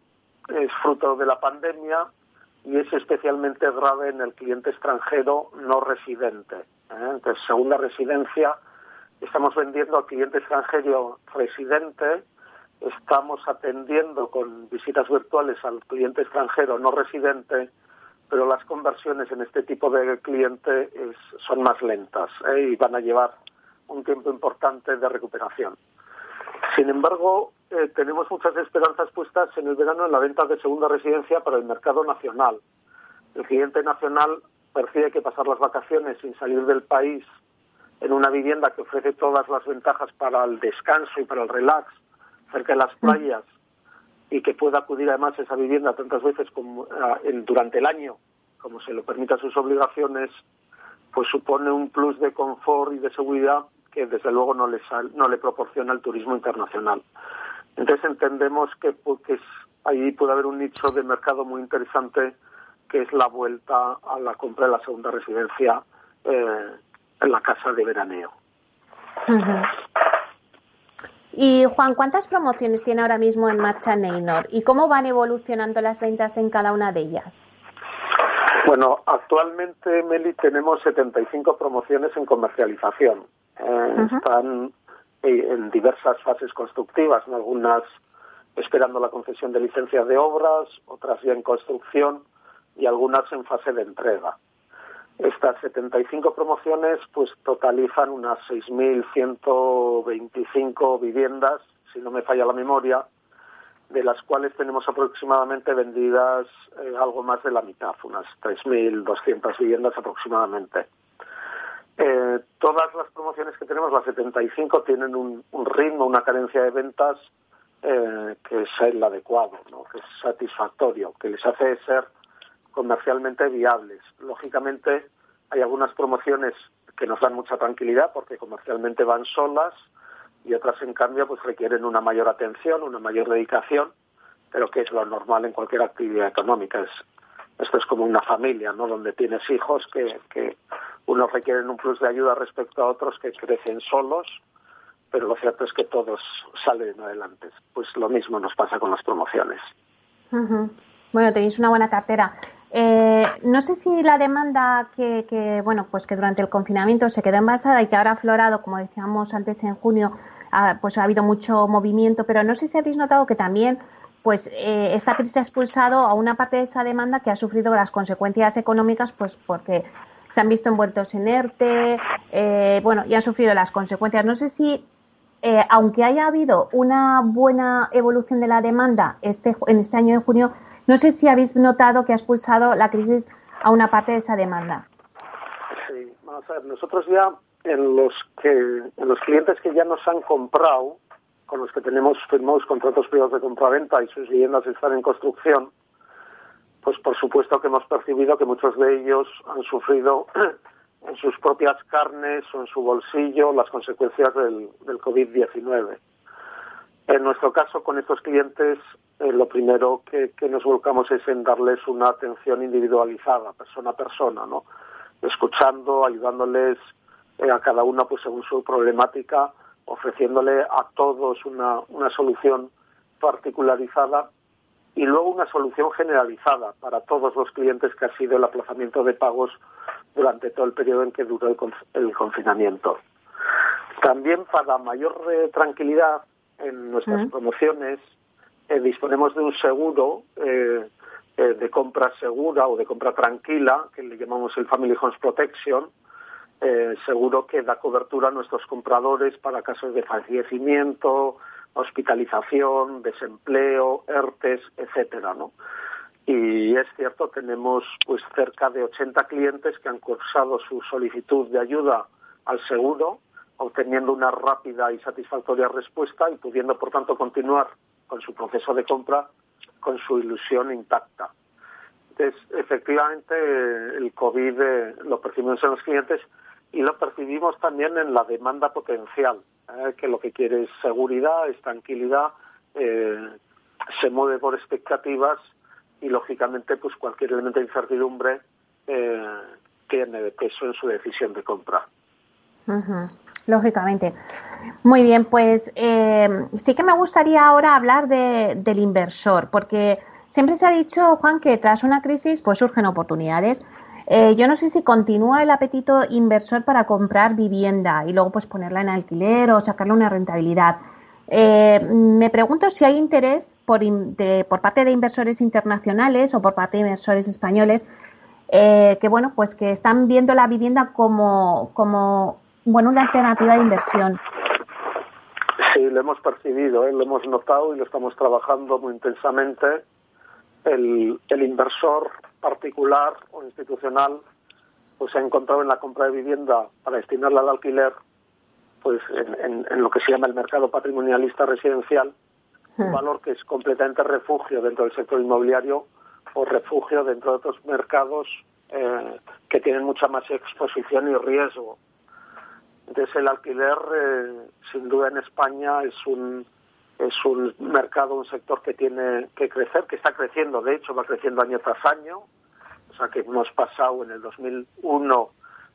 es fruto de la pandemia y es especialmente grave en el cliente extranjero no residente. ¿eh? Entonces, segunda residencia, estamos vendiendo al cliente extranjero residente, estamos atendiendo con visitas virtuales al cliente extranjero no residente pero las conversiones en este tipo de cliente son más lentas ¿eh? y van a llevar un tiempo importante de recuperación. Sin embargo, eh, tenemos muchas esperanzas puestas en el verano en la venta de segunda residencia para el mercado nacional. El cliente nacional percibe que pasar las vacaciones sin salir del país en una vivienda que ofrece todas las ventajas para el descanso y para el relax cerca de las mm. playas y que pueda acudir además a esa vivienda tantas veces como durante el año como se lo permita sus obligaciones pues supone un plus de confort y de seguridad que desde luego no le no le proporciona el turismo internacional entonces entendemos que, pues, ahí puede haber un nicho de mercado muy interesante que es la vuelta a la compra de la segunda residencia eh, en la casa de veraneo. Y Juan, ¿cuántas promociones tiene ahora mismo en marcha Neynor y cómo van evolucionando las ventas en cada una de ellas? Bueno, actualmente, Meli, tenemos 75 promociones en comercialización. Eh, están eh, en diversas fases constructivas, algunas esperando la concesión de licencias de obras, otras ya en construcción y algunas en fase de entrega. Estas 75 promociones pues totalizan unas 6.125 viviendas, si no me falla la memoria, de las cuales tenemos aproximadamente vendidas eh, algo más de la mitad, unas 3.200 viviendas aproximadamente. Eh, todas las promociones que tenemos, las 75, tienen un, ritmo, una cadencia de ventas eh, que es el adecuado, que es satisfactorio, que les hace ser comercialmente viables. Lógicamente, hay algunas promociones que nos dan mucha tranquilidad porque comercialmente van solas y otras, en cambio, pues requieren una mayor atención, una mayor dedicación, pero que es lo normal en cualquier actividad económica. Es, esto es como una familia, ¿no? Donde tienes hijos que, que unos requieren un plus de ayuda respecto a otros que crecen solos, pero lo cierto es que todos salen adelante. Pues lo mismo nos pasa con las promociones. Bueno, tenéis una buena cartera. Eh, no sé si la demanda que, bueno, pues que durante el confinamiento se quedó envasada y que ahora ha aflorado, como decíamos antes en junio, pues ha habido mucho movimiento, pero no sé si habéis notado que también pues eh, esta crisis ha expulsado a una parte de esa demanda que ha sufrido las consecuencias económicas, pues porque se han visto envueltos en ERTE, eh, bueno, y han sufrido las consecuencias. No sé si, eh, aunque haya habido una buena evolución de la demanda este, en este año de junio, no sé si habéis notado que ha expulsado la crisis a una parte de esa demanda. Sí, vamos a ver, nosotros ya en los que en los clientes que ya nos han comprado, con los que tenemos firmados contratos privados de compraventa y sus viviendas están en construcción, pues por supuesto que hemos percibido que muchos de ellos han sufrido en sus propias carnes o en su bolsillo las consecuencias del, COVID-19. En nuestro caso, con estos clientes, eh, lo primero que, nos volcamos es en darles una atención individualizada, persona a persona, ¿no? Escuchando, ayudándoles eh, a cada uno pues según su problemática, ofreciéndole a todos una, una solución particularizada y luego una solución generalizada para todos los clientes que ha sido el aplazamiento de pagos durante todo el periodo en que duró el, confinamiento. También para mayor eh, tranquilidad en nuestras promociones eh, disponemos de un seguro eh, de compra segura o de compra tranquila, que le llamamos el Family Homes Protection, seguro que da cobertura a nuestros compradores para casos de fallecimiento, hospitalización, desempleo, ERTES, etcétera, ¿no? Y es cierto, tenemos pues cerca de 80 clientes que han cursado su solicitud de ayuda al seguro, obteniendo una rápida y satisfactoria respuesta y pudiendo, por tanto, continuar con su proceso de compra con su ilusión intacta. Entonces, efectivamente, el COVID eh, lo percibimos en los clientes y lo percibimos también en la demanda potencial, ¿eh? que lo que quiere es seguridad, es tranquilidad, eh, se mueve por expectativas y lógicamente pues cualquier elemento de incertidumbre tiene peso en su decisión de compra. Lógicamente. Muy bien, pues sí que me gustaría ahora hablar del inversor, porque siempre se ha dicho, Juan, que tras una crisis pues surgen oportunidades. Eh, yo no sé si continúa el apetito inversor para comprar vivienda y luego pues ponerla en alquiler o sacarle una rentabilidad. Eh, me pregunto si hay interés por, por, parte de inversores internacionales o por parte de inversores españoles eh, que bueno pues que están viendo la vivienda como bueno una alternativa de inversión. Sí, lo hemos percibido, lo hemos notado y lo estamos trabajando muy intensamente. El, el inversor particular o institucional pues se ha encontrado en la compra de vivienda para destinarla al alquiler, pues en, lo que se llama el mercado patrimonialista residencial, un hmm. valor que es completamente refugio dentro del sector inmobiliario o refugio dentro de otros mercados eh, que tienen mucha más exposición y riesgo. Entonces el alquiler, eh, sin duda en España, es un es un mercado, un sector que tiene que crecer, que está creciendo, de hecho va creciendo año tras año. O sea que hemos pasado en el 2001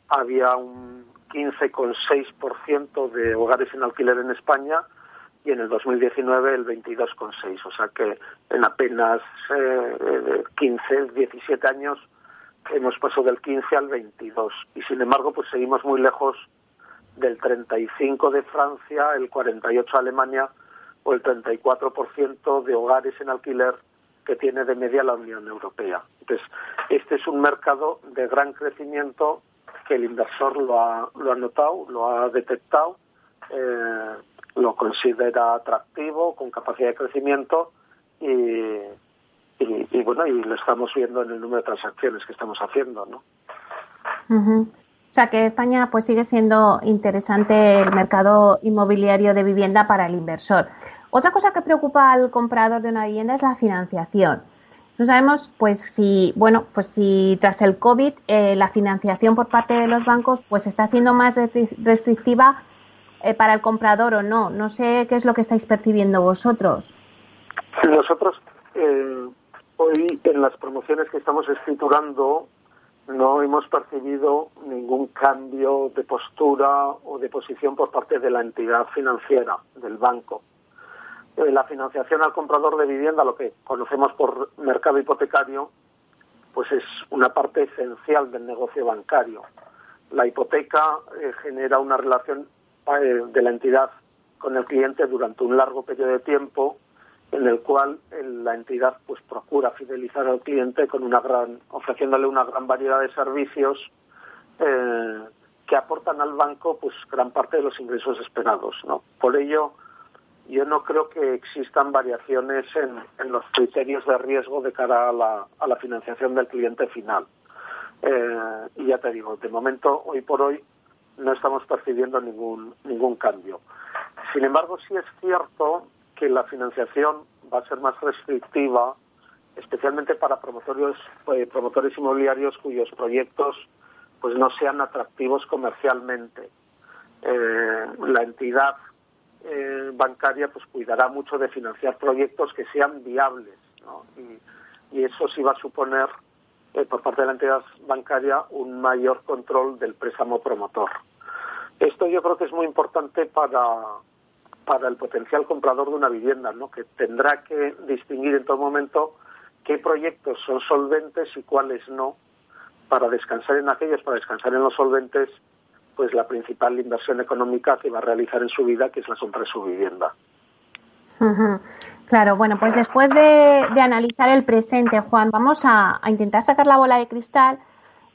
había un 15,6% de hogares en alquiler en España y en el 2019 el 22,6%. O sea que en apenas eh, 15, 17 años hemos pasado del 15 al 22 y sin embargo pues seguimos muy lejos del 35 de Francia, el 48 de Alemania o el 34% de hogares en alquiler que tiene de media la Unión Europea. Entonces, este es un mercado de gran crecimiento que el inversor lo ha, lo ha notado, lo ha detectado, eh, lo considera atractivo, con capacidad de crecimiento y, y, bueno, y lo estamos viendo en el número de transacciones que estamos haciendo, ¿no? O sea que España pues sigue siendo interesante el mercado inmobiliario de vivienda para el inversor. Otra cosa que preocupa al comprador de una vivienda es la financiación. No sabemos, pues si, bueno, pues si tras el COVID eh, la financiación por parte de los bancos, pues está siendo más restrictiva eh, para el comprador o no. No sé qué es lo que estáis percibiendo vosotros. Nosotros eh, hoy en las promociones que estamos escriturando no hemos percibido ningún cambio de postura o de posición por parte de la entidad financiera, del banco. Eh, la financiación al comprador de vivienda, lo que conocemos por mercado hipotecario, pues es una parte esencial del negocio bancario. La hipoteca eh, genera una relación eh, de la entidad con el cliente durante un largo periodo de tiempo en el cual la entidad pues procura fidelizar al cliente con una gran ofreciéndole una gran variedad de servicios que aportan al banco pues gran parte de los ingresos esperados no por ello yo no creo que existan variaciones en, los criterios de riesgo de cara a la, financiación del cliente final. Eh, y ya te digo, de momento, hoy por hoy, no estamos percibiendo ningún, ningún cambio. Sin embargo, sí es cierto que la financiación va a ser más restrictiva, especialmente para promotores, eh, promotores inmobiliarios cuyos proyectos pues no sean atractivos comercialmente. Eh, la entidad eh, bancaria pues cuidará mucho de financiar proyectos que sean viables y, eso sí va a suponer eh, por parte de la entidad bancaria un mayor control del préstamo promotor. Esto yo creo que es muy importante para, para el potencial comprador de una vivienda, ¿no? que tendrá que distinguir en todo momento qué proyectos son solventes y cuáles no, para descansar en aquellos, para descansar en los solventes pues la principal inversión económica que va a realizar en su vida, que es la compra de su vivienda. Claro, bueno, pues después de, analizar el presente, Juan, vamos a, intentar sacar la bola de cristal.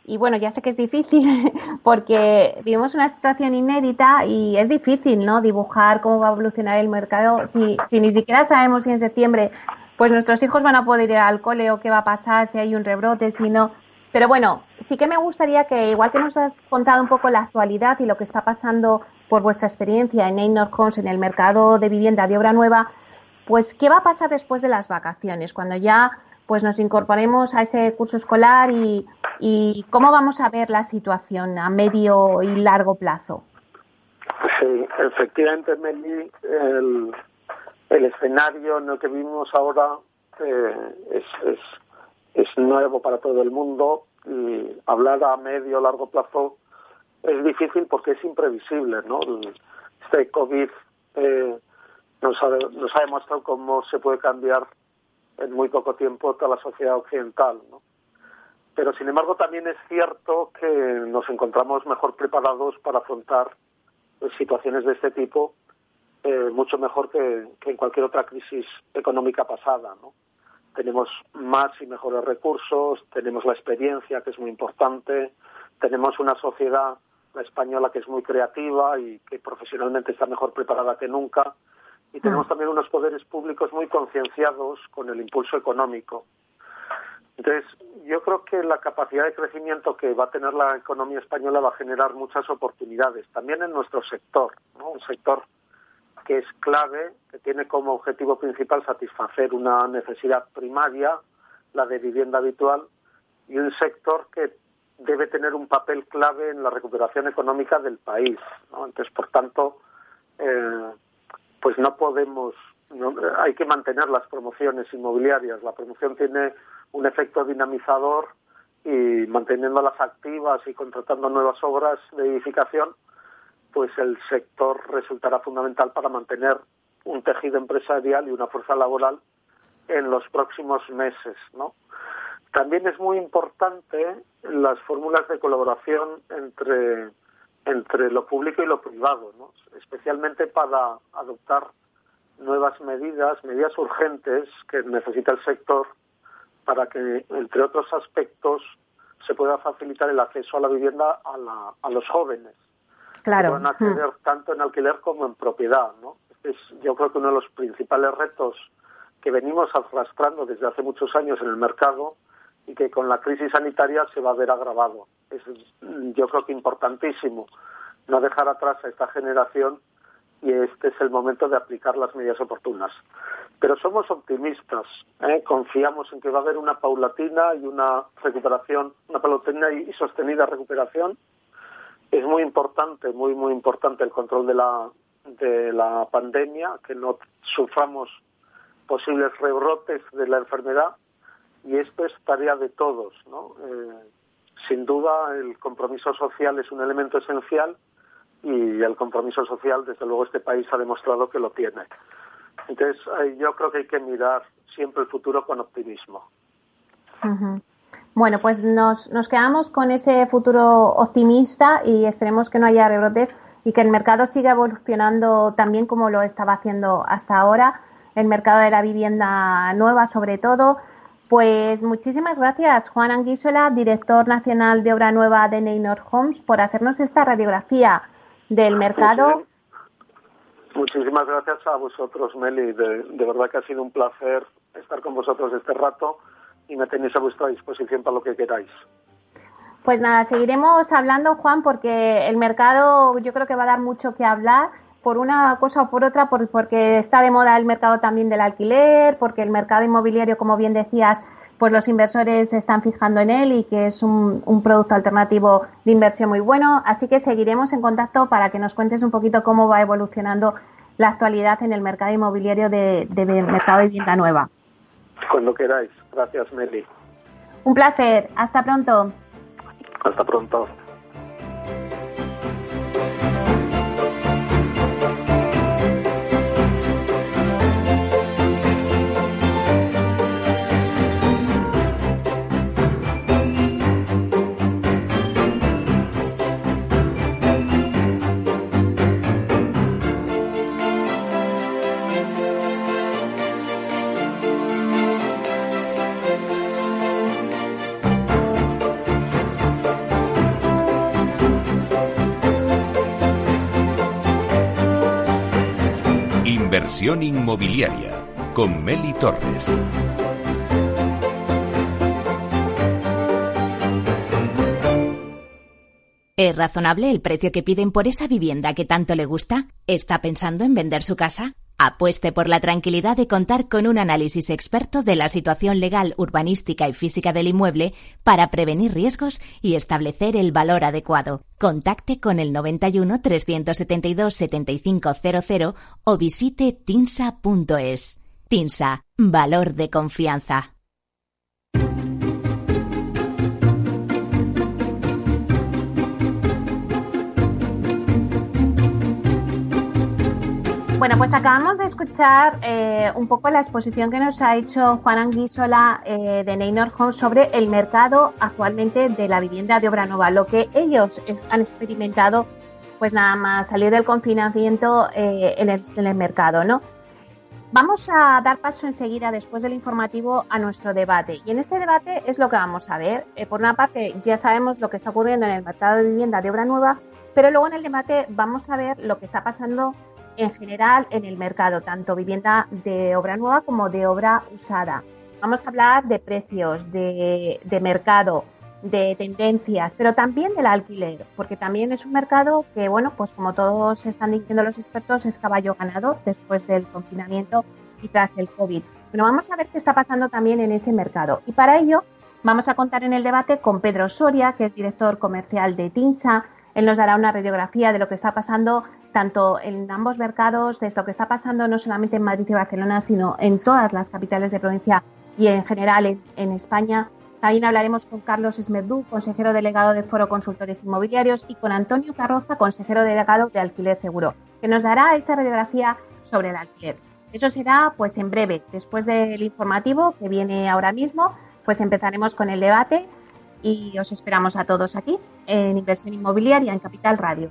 Y bueno, ya sé que es difícil porque vivimos una situación inédita y es difícil, ¿no? Dibujar cómo va a evolucionar el mercado si, si ni siquiera sabemos si en septiembre pues nuestros hijos van a poder ir al cole o qué va a pasar, si hay un rebrote, si no. Pero bueno, sí que me gustaría que, igual que nos has contado un poco la actualidad y lo que está pasando por vuestra experiencia en Neynor Homes, en el mercado de vivienda de obra nueva, pues qué va a pasar después de las vacaciones, cuando ya pues nos incorporemos a ese curso escolar y, cómo vamos a ver la situación a medio y largo plazo. Sí, efectivamente, Meli, el, escenario en el que vivimos ahora eh, es, es es nuevo para todo el mundo y hablar a medio o largo plazo es difícil porque es imprevisible, ¿no? Este COVID eh, nos, ha, nos ha demostrado cómo se puede cambiar en muy poco tiempo toda la sociedad occidental, ¿no? Pero sin embargo también es cierto que nos encontramos mejor preparados para afrontar pues, situaciones de este tipo eh, mucho mejor que, que en cualquier otra crisis económica pasada, ¿no? tenemos más y mejores recursos, tenemos la experiencia, que es muy importante, tenemos una sociedad, la española, que es muy creativa y que profesionalmente está mejor preparada que nunca, y tenemos mm. también unos poderes públicos muy concienciados con el impulso económico. Entonces, yo creo que la capacidad de crecimiento que va a tener la economía española va a generar muchas oportunidades, también en nuestro sector, ¿no? un sector que es clave, que tiene como objetivo principal satisfacer una necesidad primaria, la de vivienda habitual, y un sector que debe tener un papel clave en la recuperación económica del país. Entonces, por tanto, eh, pues no podemos, hay que mantener las promociones inmobiliarias. La promoción tiene un efecto dinamizador y manteniéndolas activas y contratando nuevas obras de edificación, pues el sector resultará fundamental para mantener un tejido empresarial y una fuerza laboral en los próximos meses, ¿no? También es muy importante las fórmulas de colaboración entre, entre lo público y lo privado, ¿no? especialmente para adoptar nuevas medidas, medidas urgentes que necesita el sector para que, entre otros aspectos, se pueda facilitar el acceso a la vivienda a, la, a los jóvenes. Claro. Que puedan acceder mm. tanto en alquiler como en propiedad. ¿no? Es, yo creo que uno de los principales retos que venimos arrastrando desde hace muchos años en el mercado y que con la crisis sanitaria se va a ver agravado. Es, yo creo que importantísimo no dejar atrás a esta generación y este es el momento de aplicar las medidas oportunas. Pero somos optimistas, ¿eh? confiamos en que va a haber una paulatina y una recuperación, una paulatina y sostenida recuperación. Es muy importante, muy, muy importante el control de la, de la pandemia, que no suframos posibles rebrotes de la enfermedad y esto es tarea de todos, ¿no? Eh, sin duda el compromiso social es un elemento esencial y el compromiso social, desde luego, este país ha demostrado que lo tiene. Entonces, yo creo que hay que mirar siempre el futuro con optimismo. Bueno, pues nos, nos quedamos con ese futuro optimista y esperemos que no haya rebrotes y que el mercado siga evolucionando también como lo estaba haciendo hasta ahora, el mercado de la vivienda nueva sobre todo. Pues muchísimas gracias, Juan Anguisola, director nacional de Obra Nueva de Neynor Homes, por hacernos esta radiografía del mercado. Muchísimas gracias a vosotros, Meli. De, verdad que ha sido un placer estar con vosotros este rato y me tenéis a vuestra disposición para lo que queráis. Pues nada, seguiremos hablando, Juan, porque el mercado yo creo que va a dar mucho que hablar por una cosa o por otra, porque está de moda el mercado también del alquiler, porque el mercado inmobiliario, como bien decías, pues los inversores se están fijando en él y que es un, producto alternativo de inversión muy bueno. Así que seguiremos en contacto para que nos cuentes un poquito cómo va evolucionando la actualidad en el mercado inmobiliario de, de mercado de vivienda nueva. Cuando queráis. Gracias, Meli. Un placer. Hasta pronto. Hasta pronto. Inmobiliaria con Meli Torres. ¿Es razonable el precio que piden por esa vivienda que tanto le gusta? ¿Está pensando en vender su casa? Apueste por la tranquilidad de contar con un análisis experto de la situación legal, urbanística y física del inmueble para prevenir riesgos y establecer el valor adecuado. Contacte con el 91 372 7500 o visite tinsa.es. Tinsa, valor de confianza. Bueno, pues acabamos de escuchar eh, un poco la exposición que nos ha hecho Juan Anguisola eh, de Neynor Homes sobre el mercado actualmente de la vivienda de obra nueva, lo que ellos han experimentado, pues nada más salir del confinamiento eh, en, el, en, el, mercado, ¿no? Vamos a dar paso enseguida, después del informativo, a nuestro debate. Y en este debate es lo que vamos a ver. por una parte, ya sabemos lo que está ocurriendo en el mercado de vivienda de obra nueva, pero luego en el debate vamos a ver lo que está pasando en general en el mercado, tanto vivienda de obra nueva como de obra usada. vamos a hablar de precios, de, mercado, de tendencias, pero también del alquiler, porque también es un mercado que, bueno, pues como todos están diciendo los expertos, es caballo ganador después del confinamiento y tras el COVID. Bueno, vamos a ver qué está pasando también en ese mercado. Y para ello vamos a contar en el debate con Pedro Soria, que es director comercial de TINSA. Él nos dará una radiografía de lo que está pasando tanto en ambos mercados, de lo que está pasando no solamente en Madrid y Barcelona, sino en todas las capitales de provincia y en general en, España. También hablaremos con Carlos Esmerdú, consejero delegado de Foro Consultores Inmobiliarios, y con Antonio Carroza, consejero delegado de Alquiler Seguro, que nos dará esa radiografía sobre el alquiler. Eso será pues en breve, después del informativo que viene ahora mismo, pues empezaremos con el debate y os esperamos a todos aquí en Inversión Inmobiliaria en Capital Radio.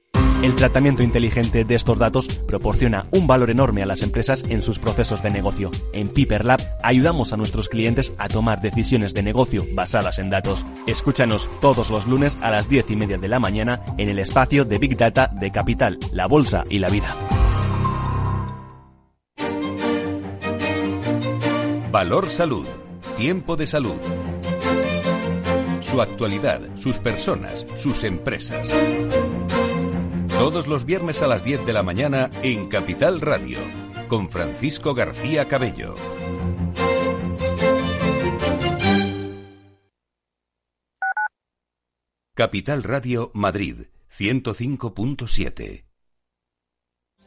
El tratamiento inteligente de estos datos proporciona un valor enorme a las empresas en sus procesos de negocio. En Piper Lab ayudamos a nuestros clientes a tomar decisiones de negocio basadas en datos. Escúchanos todos los lunes a las 10 y media de la mañana en el espacio de Big Data de Capital, la Bolsa y la Vida. Valor Salud. Tiempo de salud. Su actualidad, sus personas, sus empresas. Todos los viernes a las 10 de la mañana en Capital Radio, con Francisco García Cabello. Capital Radio Madrid, 105.7.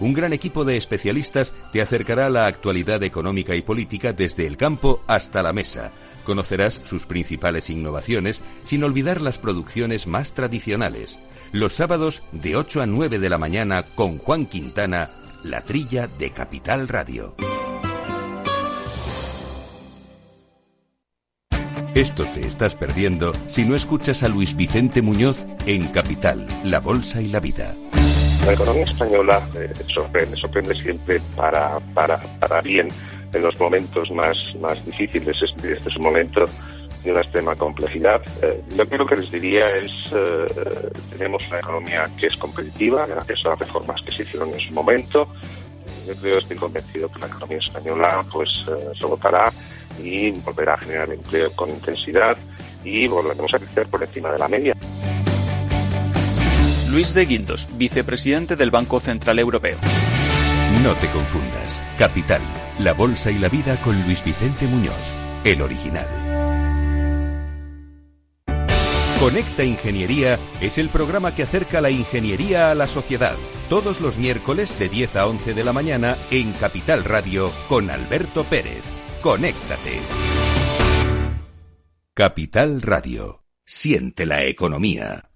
un gran equipo de especialistas te acercará a la actualidad económica y política desde el campo hasta la mesa. Conocerás sus principales innovaciones sin olvidar las producciones más tradicionales. Los sábados de 8 a 9 de la mañana con Juan Quintana, la trilla de Capital Radio. Esto te estás perdiendo si no escuchas a Luis Vicente Muñoz en Capital, La Bolsa y la Vida. La economía española eh, sorprende, sorprende siempre para, para, para bien en los momentos más, más difíciles. Este, este es un momento de una extrema complejidad. Eh, lo que que les diría es, eh, tenemos una economía que es competitiva gracias a las reformas que se hicieron en su momento. Yo creo, estoy convencido que la economía española pues se votará y volverá a generar empleo con intensidad y volveremos a crecer por encima de la media. Luis de Guindos, vicepresidente del Banco Central Europeo. No te confundas. Capital, la bolsa y la vida con Luis Vicente Muñoz, el original. Conecta Ingeniería es el programa que acerca la ingeniería a la sociedad. Todos los miércoles de 10 a 11 de la mañana en Capital Radio con Alberto Pérez. Conéctate. Capital Radio. Siente la economía.